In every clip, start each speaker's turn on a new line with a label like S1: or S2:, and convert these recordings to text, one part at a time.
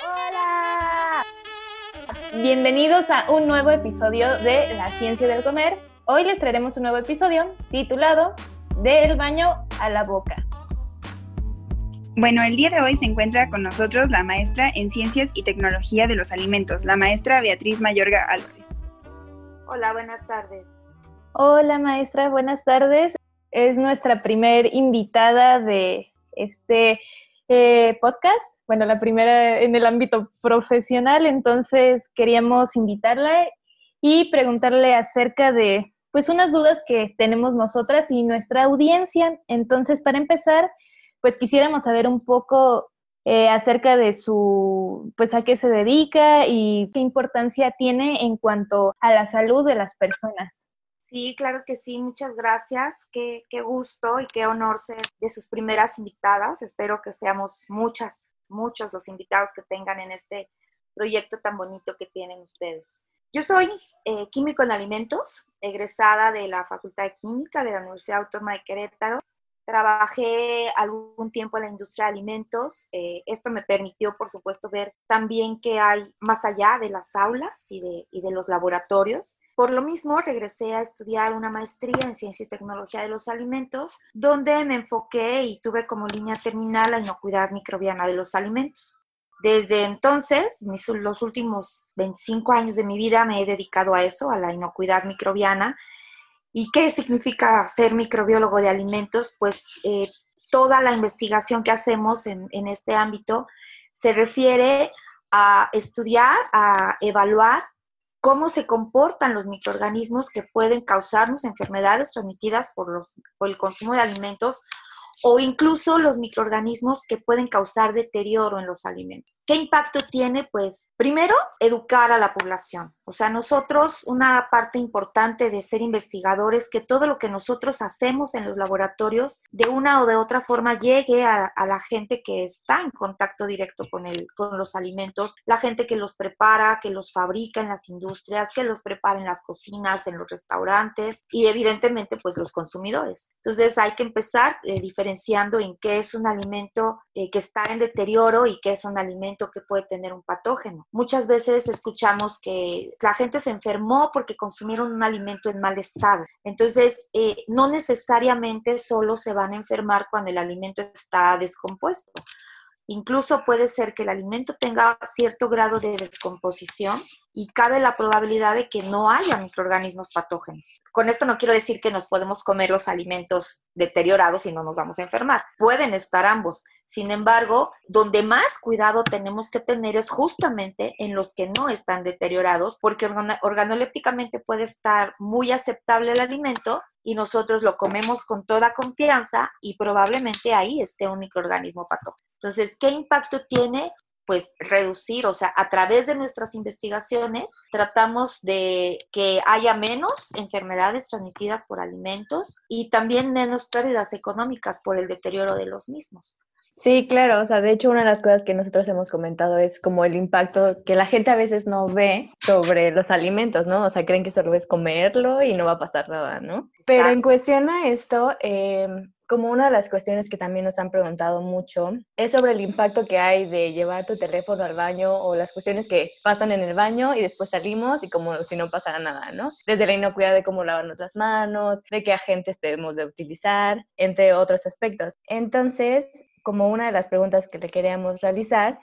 S1: Hola. Bienvenidos a un nuevo episodio de La Ciencia del Comer. Hoy les traeremos un nuevo episodio titulado Del baño a la boca.
S2: Bueno, el día de hoy se encuentra con nosotros la maestra en Ciencias y Tecnología de los Alimentos, la maestra Beatriz Mayorga Álvarez.
S3: Hola, buenas tardes.
S1: Hola maestra, buenas tardes. Es nuestra primer invitada de este eh, podcast, bueno, la primera en el ámbito profesional, entonces queríamos invitarla y preguntarle acerca de pues unas dudas que tenemos nosotras y nuestra audiencia. Entonces, para empezar, pues quisiéramos saber un poco eh, acerca de su, pues a qué se dedica y qué importancia tiene en cuanto a la salud de las personas.
S3: Sí, claro que sí, muchas gracias. Qué, gusto y qué honor ser de sus primeras invitadas. Espero que seamos muchas, muchos los invitados que tengan en este proyecto tan bonito que tienen ustedes. Yo soy eh, químico en alimentos, egresada de la Facultad de Química de la Universidad Autónoma de Querétaro Trabajé algún tiempo en la industria de alimentos. Eh, esto me permitió, por supuesto, ver también qué hay más allá de las aulas y de, los laboratorios. Por lo mismo, regresé a estudiar una maestría en ciencia y tecnología de los alimentos, donde me enfoqué y tuve como línea terminal la inocuidad microbiana de los alimentos. Desde entonces, los últimos 25 años de mi vida me he dedicado a eso, a la inocuidad microbiana, ¿Y qué significa ser microbiólogo de alimentos? Pues eh, toda la investigación que hacemos en, en este ámbito se refiere a estudiar, a evaluar cómo se comportan los microorganismos que pueden causarnos enfermedades transmitidas por, los, por el consumo de alimentos o incluso los microorganismos que pueden causar deterioro en los alimentos. ¿Qué impacto tiene? Pues primero, educar a la población. O sea, nosotros, una parte importante de ser investigadores, que todo lo que nosotros hacemos en los laboratorios, de una o de otra forma, llegue a, la gente que está en contacto directo con, el, con los alimentos, la gente que los prepara, que los fabrica en las industrias, que los prepara en las cocinas, en los restaurantes y evidentemente pues los consumidores. Entonces hay que empezar eh, diferenciando en qué es un alimento eh, que está en deterioro y qué es un alimento que puede tener un patógeno. Muchas veces escuchamos que la gente se enfermó porque consumieron un alimento en mal estado. Entonces, eh, no necesariamente solo se van a enfermar cuando el alimento está descompuesto. Incluso puede ser que el alimento tenga cierto grado de descomposición y cabe la probabilidad de que no haya microorganismos patógenos. Con esto no quiero decir que nos podemos comer los alimentos deteriorados y no nos vamos a enfermar. Pueden estar ambos. Sin embargo, donde más cuidado tenemos que tener es justamente en los que no están deteriorados, porque organolépticamente puede estar muy aceptable el alimento y nosotros lo comemos con toda confianza y probablemente ahí esté un microorganismo patógeno. Entonces, ¿qué impacto tiene? Pues reducir, o sea, a través de nuestras investigaciones tratamos de que haya menos enfermedades transmitidas por alimentos y también menos pérdidas económicas por el deterioro de los mismos.
S1: Sí, claro, o sea, de hecho una de las cosas que nosotros hemos comentado es como el impacto que la gente a veces no ve sobre los alimentos, ¿no? O sea, creen que solo es comerlo y no va a pasar nada, ¿no? Pero en cuestión a esto, eh, como una de las cuestiones que también nos han preguntado mucho es sobre el impacto que hay de llevar tu teléfono al baño o las cuestiones que pasan en el baño y después salimos y como si no pasara nada, ¿no? Desde la inocuidad de cómo lavarnos las manos, de qué agentes debemos de utilizar, entre otros aspectos. Entonces, como una de las preguntas que le queríamos realizar,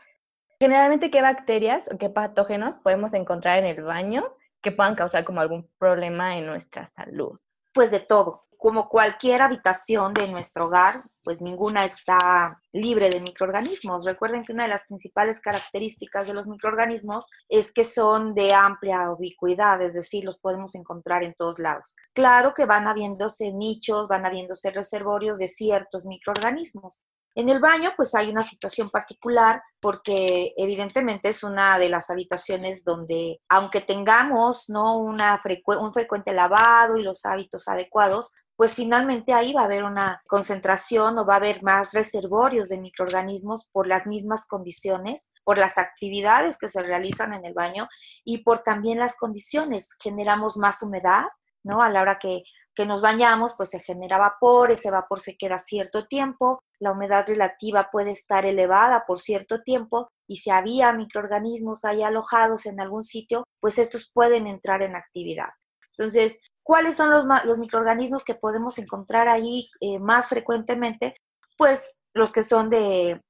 S1: generalmente qué bacterias o qué patógenos podemos encontrar en el baño que puedan causar como algún problema en nuestra salud.
S3: Pues de todo como cualquier habitación de nuestro hogar, pues ninguna está libre de microorganismos. Recuerden que una de las principales características de los microorganismos es que son de amplia ubicuidad, es decir, los podemos encontrar en todos lados. Claro que van habiéndose nichos, van habiéndose reservorios de ciertos microorganismos. En el baño, pues hay una situación particular porque evidentemente es una de las habitaciones donde, aunque tengamos ¿no? una un frecuente lavado y los hábitos adecuados, pues finalmente ahí va a haber una concentración o va a haber más reservorios de microorganismos por las mismas condiciones, por las actividades que se realizan en el baño y por también las condiciones. Generamos más humedad, ¿no? A la hora que que nos bañamos, pues se genera vapor, ese vapor se queda cierto tiempo, la humedad relativa puede estar elevada por cierto tiempo y si había microorganismos ahí alojados en algún sitio, pues estos pueden entrar en actividad. Entonces, ¿cuáles son los, microorganismos que podemos encontrar ahí eh, más frecuentemente? Pues los que son de,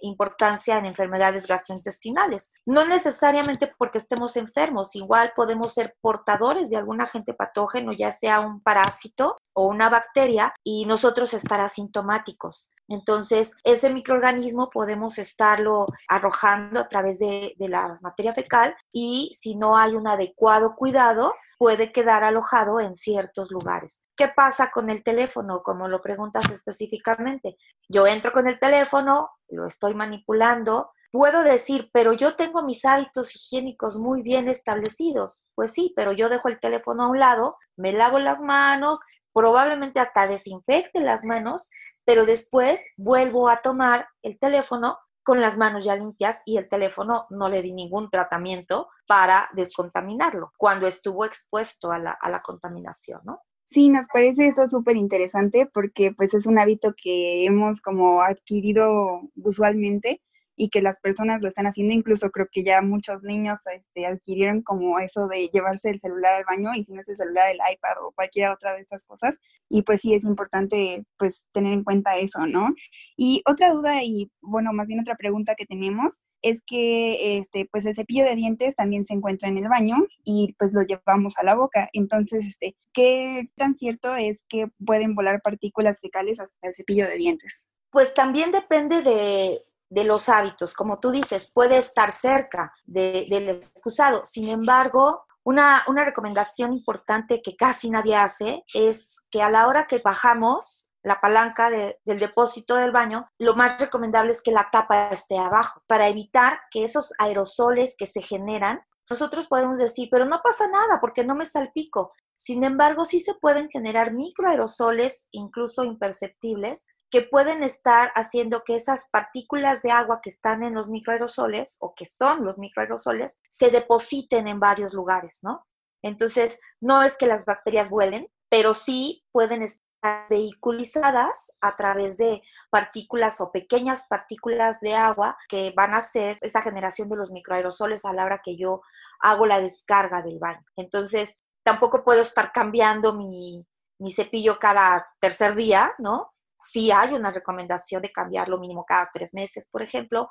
S3: importancia en enfermedades gastrointestinales. No necesariamente porque estemos enfermos, igual podemos ser portadores de algún agente patógeno, ya sea un parásito o una bacteria, y nosotros estar asintomáticos. Entonces, ese microorganismo podemos estarlo arrojando a través de, de la materia fecal y si no hay un adecuado cuidado, puede quedar alojado en ciertos lugares. ¿Qué pasa con el teléfono? Como lo preguntas específicamente. Yo entro con el teléfono, lo estoy manipulando, puedo decir, pero yo tengo mis hábitos higiénicos muy bien establecidos. Pues sí, pero yo dejo el teléfono a un lado, me lavo las manos, probablemente hasta desinfecte las manos, pero después vuelvo a tomar el teléfono con las manos ya limpias y el teléfono no le di ningún tratamiento para descontaminarlo cuando estuvo expuesto a la, contaminación, ¿no?
S2: Sí, nos parece eso súper interesante porque pues es un hábito que hemos como adquirido usualmente y que las personas lo están haciendo. Incluso creo que ya muchos niños este, adquirieron como eso de llevarse el celular al baño y si no es el celular, el iPad o cualquier otra de estas cosas. Y pues sí es importante pues tener en cuenta eso, ¿no? Y otra duda y bueno, más bien otra pregunta que tenemos es que este pues el cepillo de dientes también se encuentra en el baño y pues lo llevamos a la boca. Entonces, este, ¿qué tan cierto es que pueden volar partículas fecales hasta el cepillo de dientes?
S3: Pues también depende de, de los hábitos. Como tú dices, puede estar cerca del excusado. Sin embargo, una, una, recomendación importante que casi nadie hace es que a la hora que bajamos la palanca del depósito del baño, lo más recomendable es que la tapa esté abajo para evitar que esos aerosoles que se generan, nosotros podemos decir, pero no pasa nada porque no me salpico. Sin embargo, sí se pueden generar microaerosoles, incluso imperceptibles, que pueden estar haciendo que esas partículas de agua que están en los microaerosoles o que son los microaerosoles se depositen en varios lugares, ¿no? Entonces, no es que las bacterias vuelen, pero sí pueden estar vehiculizadas a través de partículas o pequeñas partículas de agua que van a hacer esa generación de los microaerosoles a la hora que yo hago la descarga del baño. Entonces, tampoco puedo estar cambiando mi, mi cepillo cada tercer día, ¿no? Sí hay una recomendación de cambiarlo mínimo cada tres meses, por ejemplo.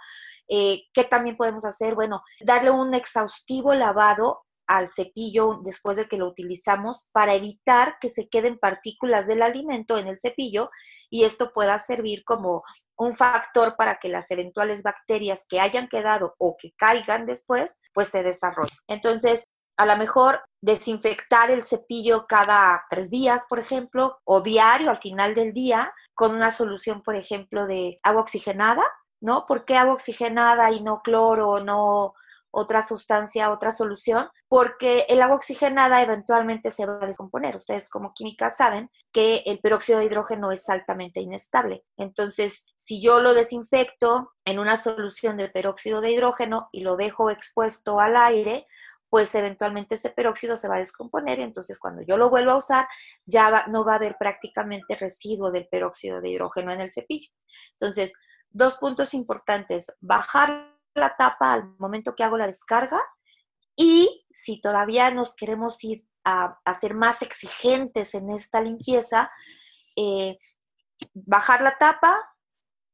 S3: Eh, ¿Qué también podemos hacer? Bueno, darle un exhaustivo lavado al cepillo después de que lo utilizamos para evitar que se queden partículas del alimento en el cepillo y esto pueda servir como un factor para que las eventuales bacterias que hayan quedado o que caigan después, pues se desarrollen. Entonces, a lo mejor desinfectar el cepillo cada tres días, por ejemplo, o diario al final del día, con una solución, por ejemplo, de agua oxigenada, ¿no? ¿Por qué agua oxigenada y no cloro no otra sustancia, otra solución? Porque el agua oxigenada eventualmente se va a descomponer. Ustedes como químicas saben que el peróxido de hidrógeno es altamente inestable. Entonces, si yo lo desinfecto en una solución de peróxido de hidrógeno y lo dejo expuesto al aire, pues eventualmente ese peróxido se va a descomponer y entonces cuando yo lo vuelvo a usar ya no va a haber prácticamente residuo del peróxido de hidrógeno en el cepillo. Entonces, dos puntos importantes, bajar la tapa al momento que hago la descarga y si todavía nos queremos ir a, ser más exigentes en esta limpieza, eh, bajar la tapa,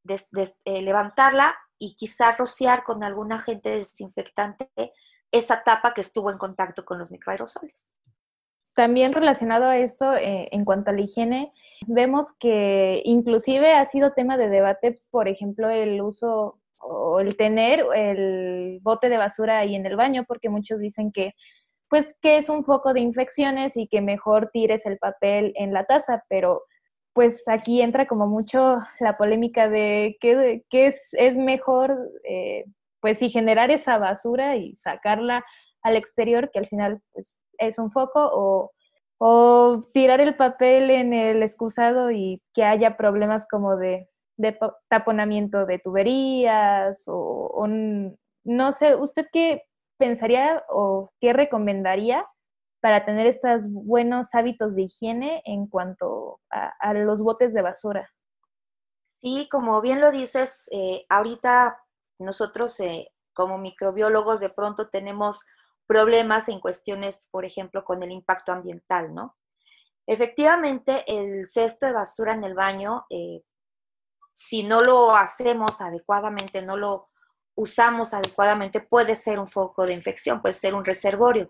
S3: eh, levantarla y quizá rociar con algún agente desinfectante esa tapa que estuvo en contacto con los microaerosoles.
S1: También relacionado a esto, eh, en cuanto a la higiene, vemos que inclusive ha sido tema de debate, por ejemplo, el uso o el tener el bote de basura ahí en el baño, porque muchos dicen que pues que es un foco de infecciones y que mejor tires el papel en la taza, pero pues aquí entra como mucho la polémica de qué, es, mejor eh, pues sí, generar esa basura y sacarla al exterior, que al final pues, es un foco, o, tirar el papel en el excusado y que haya problemas como de, taponamiento de tuberías, o, no sé, ¿usted qué pensaría o qué recomendaría
S4: para tener estos buenos hábitos de higiene en cuanto a, los botes de basura.
S3: Sí, como bien lo dices, eh, ahorita nosotros eh, como microbiólogos de pronto tenemos problemas en cuestiones, por ejemplo, con el impacto ambiental, ¿no? Efectivamente, el cesto de basura en el baño, eh, si no lo hacemos adecuadamente, no lo usamos adecuadamente, puede ser un foco de infección, puede ser un reservorio.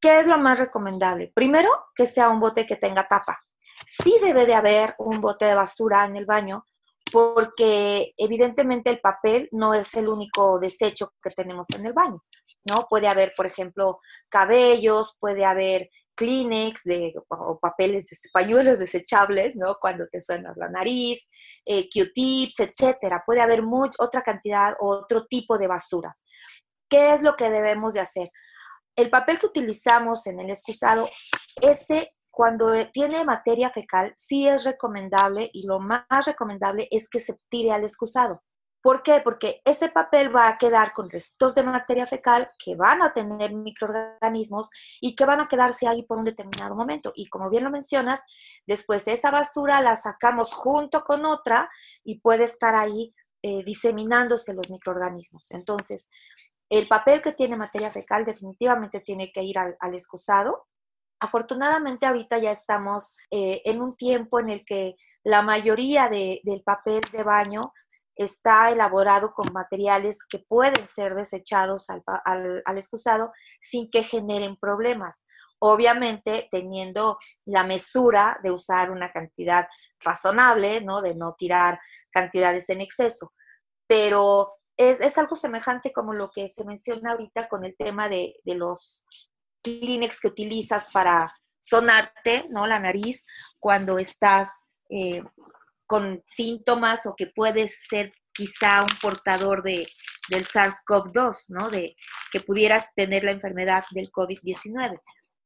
S3: ¿Qué es lo más recomendable? Primero, que sea un bote que tenga tapa. Sí debe de haber un bote de basura en el baño, porque evidentemente el papel no es el único desecho que tenemos en el baño, ¿no? Puede haber, por ejemplo, cabellos, puede haber Kleenex de, o papeles, pañuelos desechables, ¿no? Cuando te suena la nariz, eh, Q-tips, etcétera. Puede haber otra cantidad, otro tipo de basuras. ¿Qué es lo que debemos de hacer? El papel que utilizamos en el excusado, ese cuando tiene materia fecal, sí es recomendable y lo más recomendable es que se tire al excusado. ¿Por qué? Porque ese papel va a quedar con restos de materia fecal que van a tener microorganismos y que van a quedarse ahí por un determinado momento. Y como bien lo mencionas, después esa basura la sacamos junto con otra y puede estar ahí eh, diseminándose los microorganismos. Entonces, el papel que tiene materia fecal definitivamente tiene que ir al, al excusado Afortunadamente ahorita ya estamos eh, en un tiempo en el que la mayoría del papel de baño está elaborado con materiales que pueden ser desechados al, al, excusado sin que generen problemas. Obviamente teniendo la mesura de usar una cantidad razonable, ¿no? De no tirar cantidades en exceso. Pero es, es algo semejante como lo que se menciona ahorita con el tema de, de los Kleenex que utilizas para sonarte, ¿no? La nariz cuando estás eh, con síntomas o que puedes ser quizá un portador de, del SARS-CoV-2, ¿no? De que pudieras tener la enfermedad del COVID-19.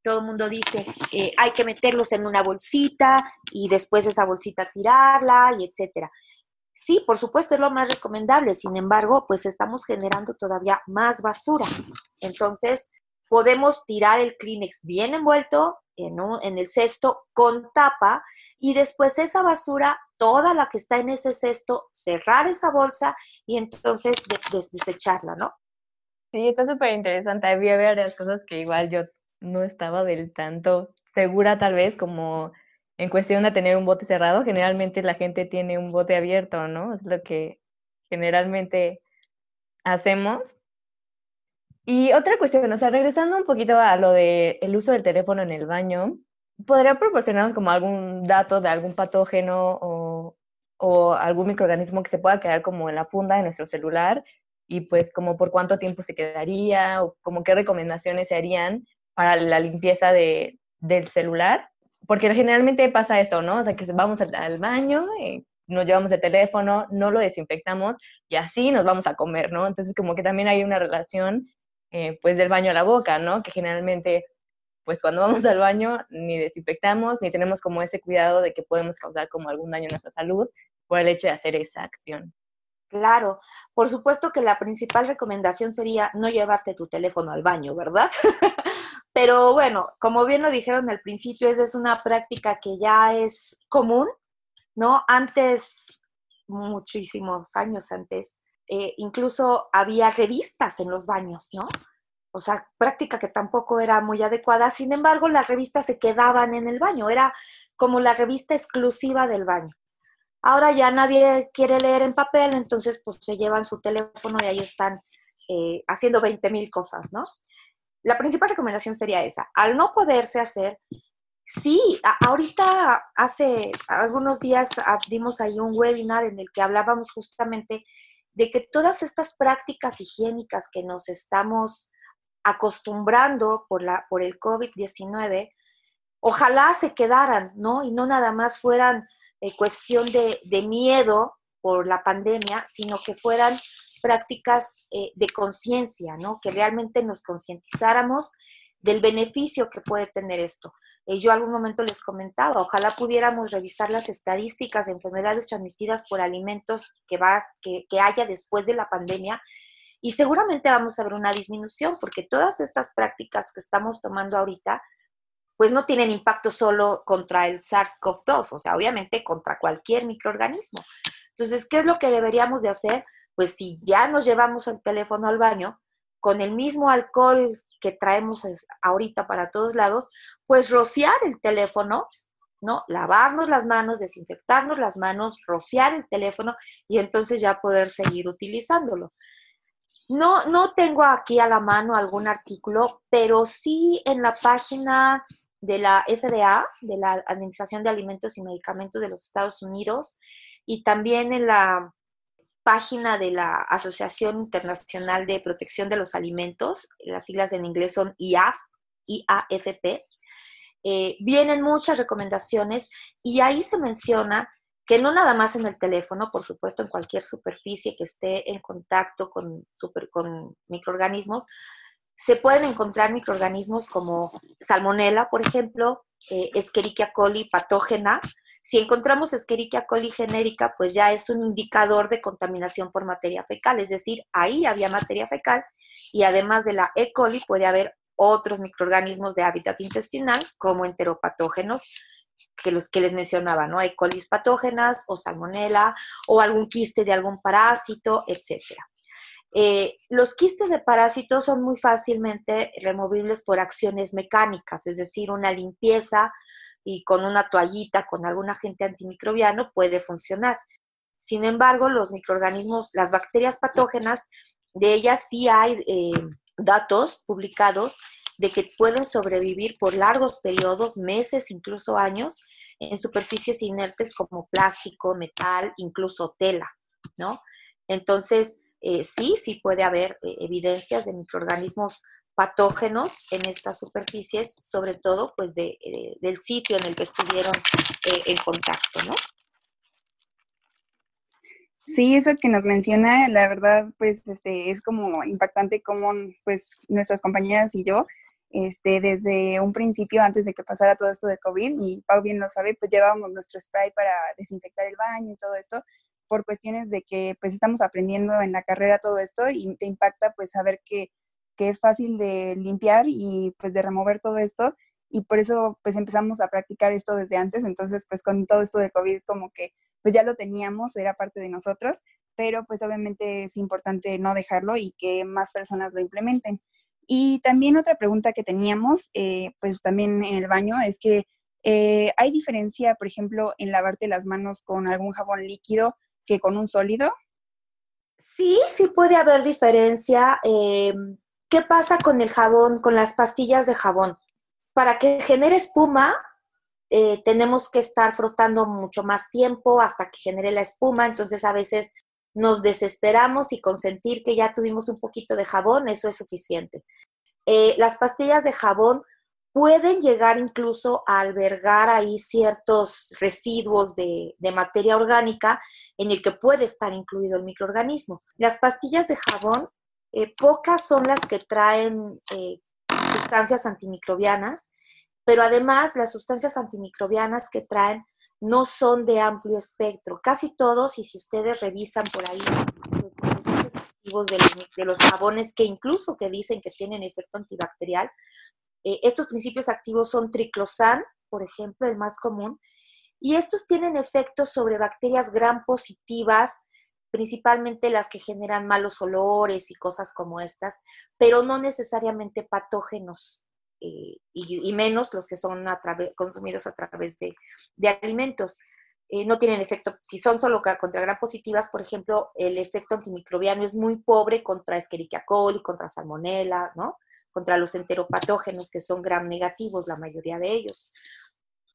S3: Todo el mundo dice, eh, hay que meterlos en una bolsita y después esa bolsita tirarla y etcétera. Sí, por supuesto es lo más recomendable, sin embargo, pues estamos generando todavía más basura. Entonces, podemos tirar el Kleenex bien envuelto en, en el cesto con tapa y después esa basura, toda la que está en ese cesto, cerrar esa bolsa y entonces desecharla, ¿no?
S1: Sí, está súper interesante. Había varias cosas que igual yo no estaba del tanto segura tal vez como en cuestión de tener un bote cerrado. Generalmente la gente tiene un bote abierto, ¿no? Es lo que generalmente hacemos. Y otra cuestión, o sea, regresando un poquito a lo del el uso del teléfono en el baño, ¿podría proporcionarnos como algún dato de algún patógeno o, o, algún microorganismo que se pueda quedar como en la funda de nuestro celular? Y pues como por cuánto tiempo se quedaría o como qué recomendaciones se harían para la limpieza de, del celular. Porque generalmente pasa esto, ¿no? O sea, que vamos al, baño, y nos llevamos el teléfono, no lo desinfectamos y así nos vamos a comer, ¿no? Entonces como que también hay una relación eh, pues del baño a la boca, ¿no? Que generalmente, pues cuando vamos al baño ni desinfectamos, ni tenemos como ese cuidado de que podemos causar como algún daño a nuestra salud por el hecho de hacer esa acción.
S3: Claro, por supuesto que la principal recomendación sería no llevarte tu teléfono al baño, ¿verdad? Pero bueno, como bien lo dijeron al principio, esa es una práctica que ya es común, ¿no? Antes, muchísimos años antes, eh, incluso había revistas en los baños, ¿no? O sea, práctica que tampoco era muy adecuada. Sin embargo, las revistas se quedaban en el baño, era como la revista exclusiva del baño. Ahora ya nadie quiere leer en papel, entonces pues se llevan su teléfono y ahí están eh, haciendo 20 mil cosas, ¿no? La principal recomendación sería esa. Al no poderse hacer, sí, ahorita hace algunos días abrimos ahí un webinar en el que hablábamos justamente de que todas estas prácticas higiénicas que nos estamos acostumbrando por, la, por el COVID-19, ojalá se quedaran, ¿no? Y no nada más fueran eh, cuestión de, miedo por la pandemia, sino que fueran prácticas eh, de conciencia, ¿no? Que realmente nos concientizáramos del beneficio que puede tener esto. Eh, yo algún momento les comentaba, ojalá pudiéramos revisar las estadísticas de enfermedades transmitidas por alimentos que, va, que, haya después de la pandemia y seguramente vamos a ver una disminución porque todas estas prácticas que estamos tomando ahorita, pues no tienen impacto solo contra el SARS-CoV-2, o sea, obviamente contra cualquier microorganismo. Entonces, ¿qué es lo que deberíamos de hacer? Pues si ya nos llevamos el teléfono al baño, con el mismo alcohol que traemos ahorita para todos lados, pues rociar el teléfono, ¿no? Lavarnos las manos, desinfectarnos las manos, rociar el teléfono y entonces ya poder seguir utilizándolo. No, no tengo aquí a la mano algún artículo, pero sí en la página de la FDA, de la Administración de Alimentos y Medicamentos de los Estados Unidos, y también en la página de la Asociación Internacional de Protección de los Alimentos, las siglas en inglés son IAF, IAFP, eh, vienen muchas recomendaciones y ahí se menciona que no nada más en el teléfono, por supuesto en cualquier superficie que esté en contacto con, microorganismos, se pueden encontrar microorganismos como salmonella, por ejemplo, eh, Escherichia coli patógena. Si encontramos Escherichia coli genérica, pues ya es un indicador de contaminación por materia fecal, es decir, ahí había materia fecal y además de la E. coli puede haber otros microorganismos de hábitat intestinal como enteropatógenos que los que les mencionaba, ¿no? E. coli patógenas o salmonela o algún quiste de algún parásito, etcétera. Eh, los quistes de parásitos son muy fácilmente removibles por acciones mecánicas, es decir, una limpieza y con una toallita, con algún agente antimicrobiano puede funcionar. Sin embargo, los microorganismos, las bacterias patógenas, de ellas sí hay eh, datos publicados de que pueden sobrevivir por largos periodos, meses, incluso años, en superficies inertes como plástico, metal, incluso tela, ¿no? Entonces, eh, sí, sí puede haber eh, evidencias de microorganismos patógenos en estas superficies, sobre todo pues de, eh, del sitio en el que estuvieron en contacto, ¿no?
S2: Sí, eso que nos menciona, la verdad, pues este, es como impactante como pues nuestras compañeras y yo este, desde un principio, antes de que pasara todo esto de COVID, y Pau bien lo sabe, pues llevábamos nuestro spray para desinfectar el baño y todo esto, por cuestiones de que pues estamos aprendiendo en la carrera todo esto y te impacta pues saber que, que es fácil de limpiar y pues de remover todo esto y por eso pues empezamos a practicar esto desde antes, entonces pues con todo esto de COVID como que pues ya lo teníamos, era parte de nosotros, pero pues obviamente es importante no dejarlo y que más personas lo implementen. Y también otra pregunta que teníamos, eh, pues también en el baño, es que eh, ¿hay diferencia, por ejemplo, en lavarte las manos con algún jabón líquido que con un sólido?
S3: Sí, sí puede haber diferencia. Eh, ¿Qué pasa con el jabón, con las pastillas de jabón? Para que genere espuma, tenemos que estar frotando mucho más tiempo hasta que genere la espuma, entonces a veces nos desesperamos y con sentir que ya tuvimos un poquito de jabón, eso es suficiente. Eh, las pastillas de jabón pueden llegar incluso a albergar ahí ciertos residuos de, materia orgánica en el que puede estar incluido el microorganismo. Las pastillas de jabón, eh, pocas son las que traen eh, sustancias antimicrobianas, pero además las sustancias antimicrobianas que traen no son de amplio espectro. Casi todos, y si ustedes revisan por ahí los de los, de los jabones que incluso que dicen que tienen efecto antibacterial, eh, estos principios activos son triclosan, por ejemplo, el más común, y estos tienen efectos sobre bacterias gran positivas, principalmente las que generan malos olores y cosas como estas, pero no necesariamente patógenos. Eh, y, menos los que son consumidos a través de, alimentos. Eh, no tienen efecto, si son solo contra gran positivas, por ejemplo, el efecto antimicrobiano es muy pobre contra Escherichia coli, contra Salmonella, ¿no? Contra los enteropatógenos que son gram negativos, la mayoría de ellos.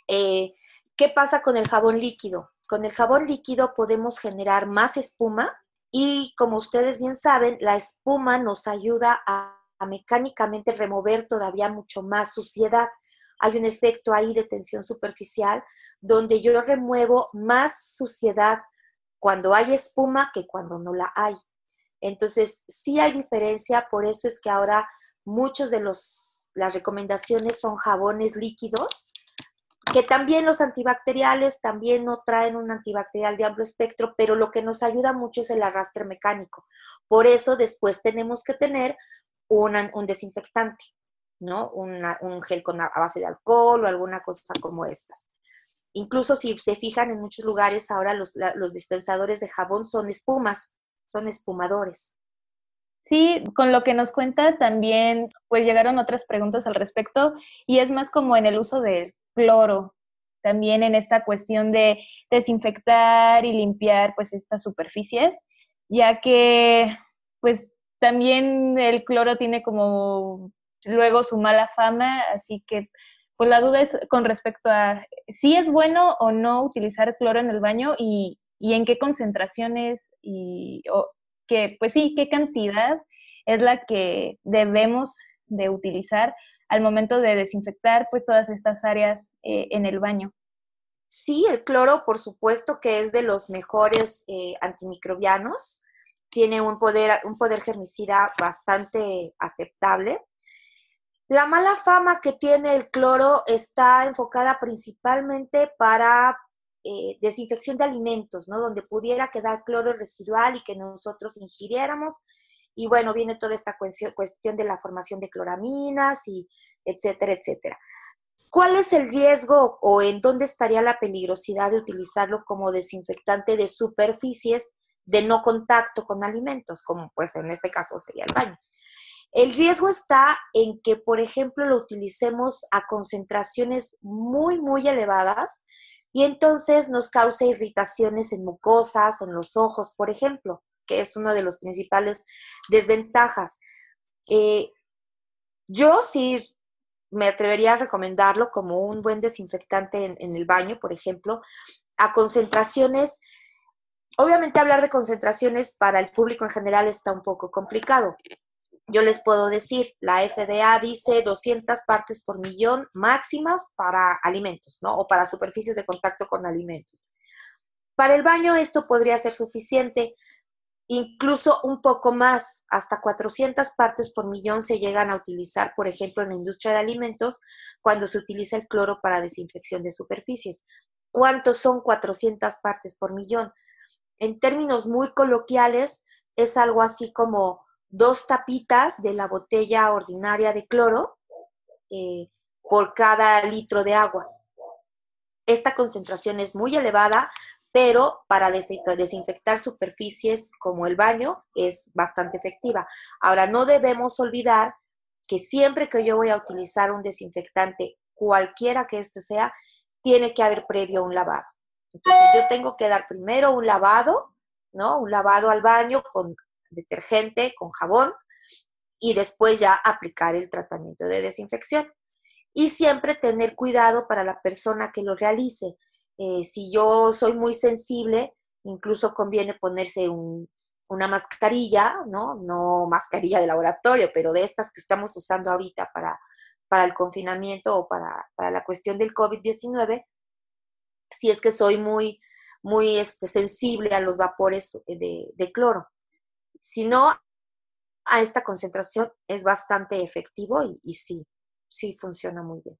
S3: Eh, ¿Qué pasa con el jabón líquido? Con el jabón líquido podemos generar más espuma y como ustedes bien saben, la espuma nos ayuda a mecánicamente remover todavía mucho más suciedad. Hay un efecto ahí de tensión superficial donde yo remuevo más suciedad cuando hay espuma que cuando no la hay. Entonces, sí hay diferencia, por eso es que ahora muchos de los las recomendaciones son jabones líquidos que también los antibacteriales también no traen un antibacterial de amplio espectro, pero lo que nos ayuda mucho es el arrastre mecánico. Por eso después tenemos que tener un desinfectante, ¿no? un gel con, a base de alcohol o alguna cosa como estas. Incluso si se fijan en muchos lugares ahora los, los dispensadores de jabón son espumas, son espumadores.
S4: Sí, con lo que nos cuenta también, pues llegaron otras preguntas al respecto y es más como en el uso del cloro, también en esta cuestión de desinfectar y limpiar pues estas superficies, ya que pues también el cloro tiene como luego su mala fama, así que pues la duda es con respecto a si es bueno o no utilizar cloro en el baño y, y en qué concentraciones y que, pues sí, qué cantidad es la que debemos de utilizar al momento de desinfectar pues todas estas áreas eh, en el baño.
S3: Sí, el cloro, por supuesto que es de los mejores eh, antimicrobianos. Tiene un poder, un poder germicida bastante aceptable. La mala fama que tiene el cloro está enfocada principalmente para eh, desinfección de alimentos, ¿no? Donde pudiera quedar cloro residual y que nosotros ingiriéramos. Y bueno, viene toda esta cuestión, de la formación de cloraminas y etcétera, etcétera. ¿Cuál es el riesgo o en dónde estaría la peligrosidad de utilizarlo como desinfectante de superficies de no contacto con alimentos, como pues en este caso sería el baño? El riesgo está en que, por ejemplo, lo utilicemos a concentraciones muy, muy elevadas y entonces nos causa irritaciones en mucosas, en los ojos, por ejemplo, que es una de las principales desventajas. Eh, yo sí me atrevería a recomendarlo como un buen desinfectante en, el baño, por ejemplo, a concentraciones Obviamente hablar de concentraciones para el público en general está un poco complicado, yo les puedo decir, la FDA dice 200 partes por millón máximas para alimentos, ¿no? O para superficies de contacto con alimentos. Para el baño esto podría ser suficiente, incluso un poco más, hasta 400 partes por millón se llegan a utilizar, por ejemplo, en la industria de alimentos, cuando se utiliza el cloro para desinfección de superficies. ¿Cuántos son 400 partes por millón? En términos muy coloquiales, es algo así como dos tapitas de la botella ordinaria de cloro eh, por cada litro de agua. Esta concentración es muy elevada, pero para desinfectar superficies como el baño es bastante efectiva. Ahora, no debemos olvidar que siempre que yo voy a utilizar un desinfectante, cualquiera que este sea, tiene que haber previo un lavado. Entonces, yo tengo que dar primero un lavado, ¿no? Un lavado al baño con detergente, con jabón y después ya aplicar el tratamiento de desinfección. Y siempre tener cuidado para la persona que lo realice. Eh, si yo soy muy sensible, incluso conviene ponerse una mascarilla, ¿no? No mascarilla de laboratorio, pero de estas que estamos usando ahorita para, para el confinamiento o para, la cuestión del COVID-19, si es que soy muy, muy este, sensible a los vapores de, de cloro. Si no, a esta concentración es bastante efectivo y, sí, sí funciona muy bien.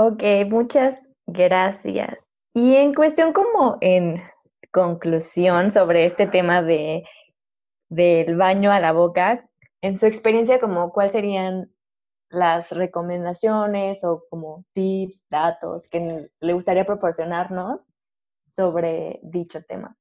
S1: Ok, muchas gracias. Y en cuestión como en conclusión sobre este tema de del baño a la boca, en su experiencia como cuáles serían las recomendaciones o como tips, datos que le gustaría proporcionarnos sobre dicho tema?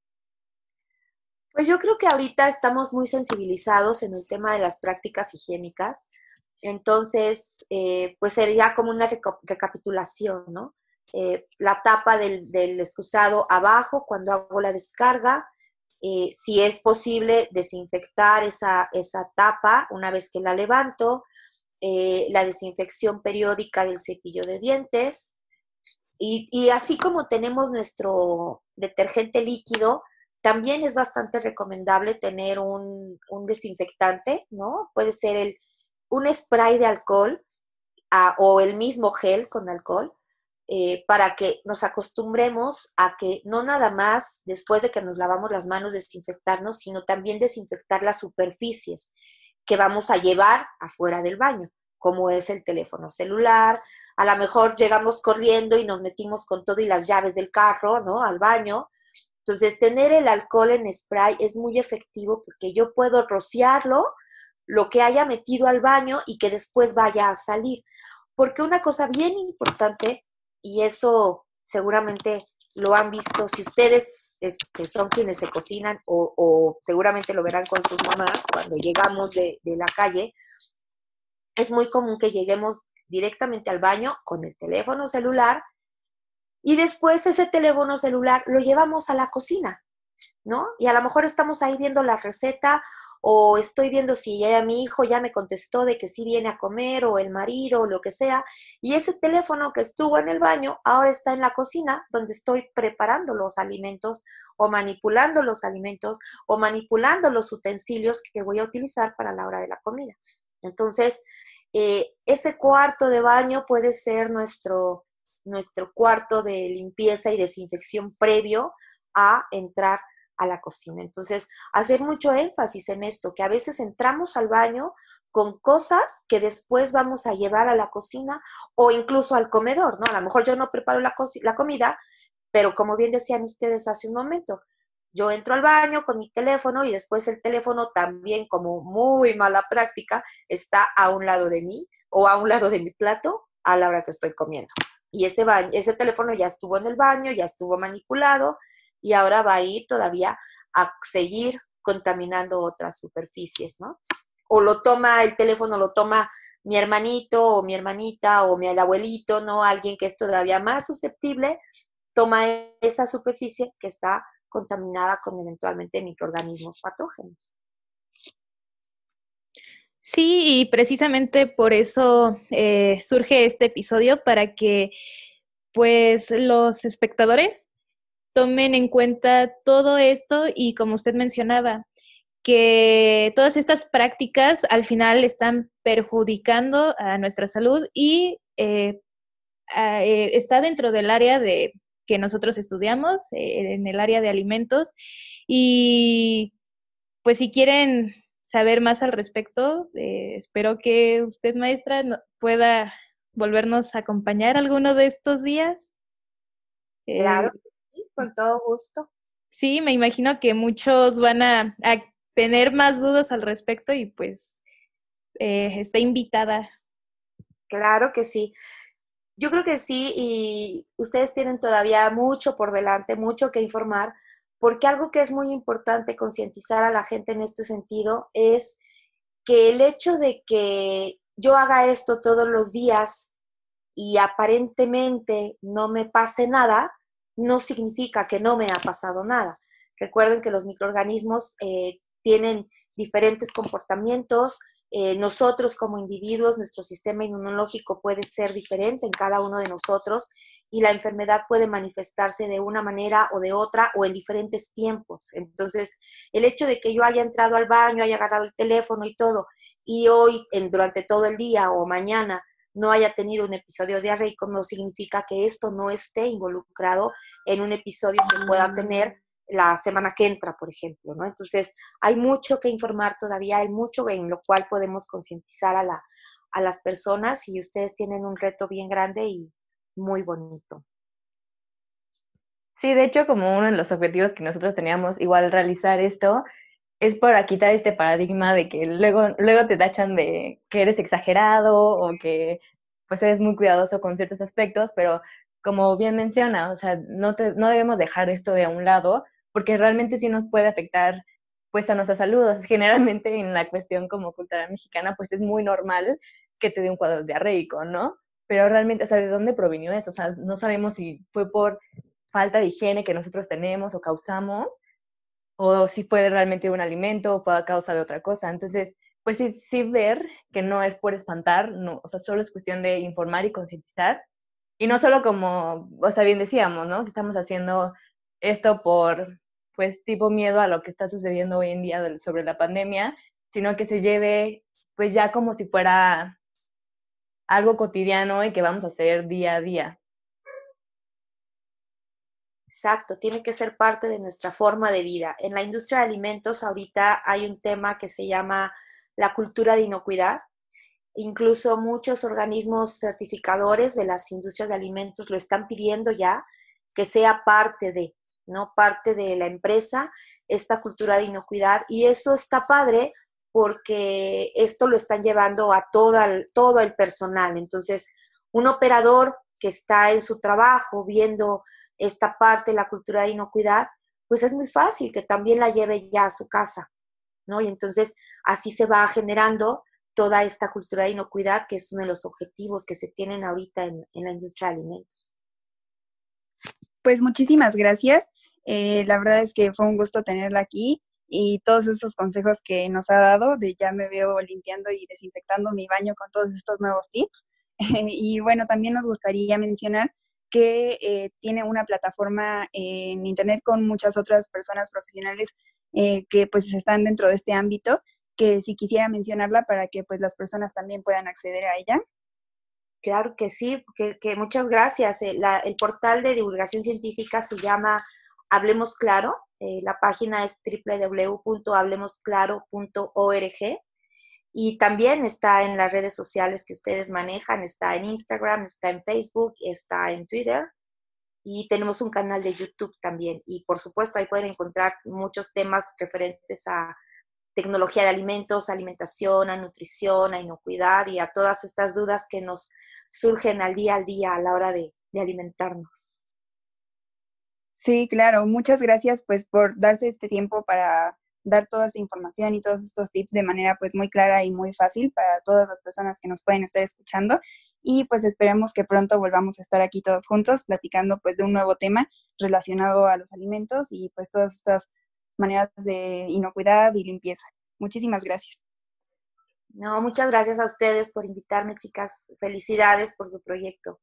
S3: Pues yo creo que ahorita estamos muy sensibilizados en el tema de las prácticas higiénicas, entonces eh, pues sería como una recapitulación, ¿no? Eh, la tapa del, excusado abajo cuando hago la descarga, eh, si es posible desinfectar esa, esa, tapa una vez que la levanto, la desinfección periódica del cepillo de dientes, y, así como tenemos nuestro detergente líquido, también es bastante recomendable tener un, desinfectante, ¿no? Puede ser el, un spray de alcohol o el mismo gel con alcohol, eh, para que nos acostumbremos a que no nada más después de que nos lavamos las manos desinfectarnos, sino también desinfectar las superficies que vamos a llevar afuera del baño. como es el teléfono celular. A lo mejor llegamos corriendo y nos metimos con todo y las llaves del carro, ¿no? Al baño. Entonces, tener el alcohol en spray es muy efectivo porque yo puedo rociarlo, lo que haya metido al baño y que después vaya a salir. Porque una cosa bien importante, y eso seguramente lo han visto, si ustedes este, son quienes se cocinan o, seguramente lo verán con sus mamás cuando llegamos de, de la calle, es muy común que lleguemos directamente al baño con el teléfono celular y después ese teléfono celular lo llevamos a la cocina, ¿no? Y a lo mejor estamos ahí viendo la receta o estoy viendo si ya mi hijo ya me contestó de que sí viene a comer o el marido o lo que sea, y ese teléfono que estuvo en el baño ahora está en la cocina donde estoy preparando los alimentos o manipulando los alimentos o manipulando los utensilios que voy a utilizar para la hora de la comida. Entonces, eh, ese cuarto de baño puede ser nuestro, nuestro cuarto de limpieza y desinfección previo a entrar a la cocina. Entonces, hacer mucho énfasis en esto, que a veces entramos al baño con cosas que después vamos a llevar a la cocina o incluso al comedor, ¿no? A lo mejor yo no preparo la, la comida, pero como bien decían ustedes hace un momento, yo entro al baño con mi teléfono y después el teléfono también como muy mala práctica está a un lado de mí o a un lado de mi plato a la hora que estoy comiendo. Y ese, baño, ese teléfono ya estuvo en el baño, ya estuvo manipulado y ahora va a ir todavía a seguir contaminando otras superficies, ¿no? O lo toma, el teléfono lo toma mi hermanito o mi hermanita o mi abuelito, ¿no? Alguien que es todavía más susceptible, toma esa superficie que está contaminada con eventualmente microorganismos patógenos.
S4: Sí, y precisamente por eso eh, surge este episodio para que pues los espectadores tomen en cuenta todo esto y como usted mencionaba, que todas estas prácticas al final están perjudicando a nuestra salud y eh, eh, está dentro del área de que nosotros estudiamos eh, en el área de alimentos. Y pues si quieren saber más al respecto, espero que usted, maestra, pueda volvernos a acompañar alguno de estos días.
S3: Claro, con todo gusto.
S4: Sí, me imagino que muchos van a, tener más dudas al respecto y pues está invitada.
S3: Claro que sí. Yo creo que sí, y ustedes tienen todavía mucho por delante, mucho que informar, porque algo que es muy importante concientizar a la gente en este sentido es que el hecho de que yo haga esto todos los días y aparentemente no me pase nada, no significa que no me ha pasado nada. Recuerden que los microorganismos eh, tienen diferentes comportamientos, eh, nosotros como individuos, nuestro sistema inmunológico puede ser diferente en cada uno de nosotros y la enfermedad puede manifestarse de una manera o de otra o en diferentes tiempos. Entonces, el hecho de que yo haya entrado al baño, haya agarrado el teléfono y todo, y hoy, en, durante todo el día o mañana, no haya tenido un episodio diarreico, no significa que esto no esté involucrado en un episodio que pueda tener la semana que entra, por ejemplo, ¿no? Entonces, hay mucho que informar todavía, hay mucho en lo cual podemos concientizar a, la, a las personas y ustedes tienen un reto bien grande y muy bonito.
S1: Sí, de hecho, como uno de los objetivos que nosotros teníamos, igual realizar esto, es para quitar este paradigma de que luego, luego te tachan de que eres exagerado o que pues eres muy cuidadoso con ciertos aspectos, pero como bien menciona, o sea, no, te, no debemos dejar esto de a un lado porque realmente sí nos puede afectar pues a nuestra salud. Generalmente en la cuestión como cultural mexicana pues es muy normal que te dé un cuadro diarreico, ¿no? Pero realmente, o sea, ¿de dónde provino eso? O sea, no sabemos si fue por falta de higiene que nosotros tenemos o causamos, o si fue realmente un alimento o fue a causa de otra cosa. Entonces, pues sí, sí ver que no es por espantar, no, o sea, solo es cuestión de informar y concientizar. Y no solo como, o sea, bien decíamos, ¿no? Que estamos haciendo esto por pues tipo miedo a lo que está sucediendo hoy en día sobre la pandemia, sino que se lleve pues ya como si fuera algo cotidiano y que vamos a hacer día a día.
S3: Exacto, tiene que ser parte de nuestra forma de vida. En la industria de alimentos ahorita hay un tema que se llama la cultura de inocuidad, incluso muchos organismos certificadores de las industrias de alimentos lo están pidiendo ya, que sea parte de, ¿no? Parte de la empresa, esta cultura de inocuidad. Y eso está padre porque esto lo están llevando a toda, todo el personal. Entonces, un operador que está en su trabajo viendo esta parte la cultura de inocuidad, pues es muy fácil que también la lleve ya a su casa, ¿no? Y entonces así se va generando toda esta cultura de inocuidad, que es uno de los objetivos que se tienen ahorita en, la industria de alimentos.
S2: Pues muchísimas gracias. Eh, la verdad es que fue un gusto tenerla aquí y todos esos consejos que nos ha dado, de ya me veo limpiando y desinfectando mi baño con todos estos nuevos tips. y bueno, también nos gustaría mencionar que eh, tiene una plataforma en Internet con muchas otras personas profesionales eh, que pues están dentro de este ámbito, que si quisiera mencionarla para que pues las personas también puedan acceder a ella.
S3: Claro que sí, que, muchas gracias. Eh, el portal de divulgación científica se llama Hablemos Claro. la página es www.hablemosclaro.org y también está en las redes sociales que ustedes manejan, está en Instagram, está en Facebook, está en Twitter y tenemos un canal de YouTube también. Y por supuesto ahí pueden encontrar muchos temas referentes a tecnología de alimentos, alimentación, a nutrición, a inocuidad y a todas estas dudas que nos surgen al día al día a la hora de, alimentarnos.
S2: Sí, claro. Muchas gracias pues por darse este tiempo para dar toda esta información y todos estos tips de manera pues muy clara y muy fácil para todas las personas que nos pueden estar escuchando y pues esperemos que pronto volvamos a estar aquí todos juntos platicando pues de un nuevo tema relacionado a los alimentos y pues todas estas maneras de inocuidad y limpieza. Muchísimas gracias.
S3: No, muchas gracias a ustedes por invitarme, chicas. Felicidades por su proyecto.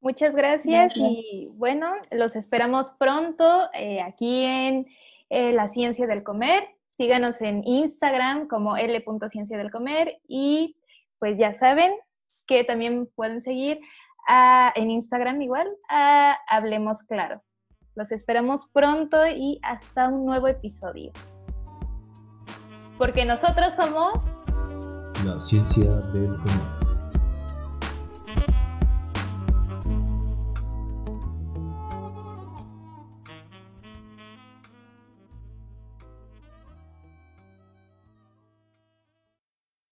S4: Muchas gracias, y bueno, los esperamos pronto eh, aquí en eh, la Ciencia del Comer. Síganos en Instagram como L.Ciencia del Comer y pues ya saben que también pueden seguir en Instagram igual a Hablemos Claro. Los esperamos pronto y hasta un nuevo episodio. Porque nosotros somos
S5: la ciencia del comer.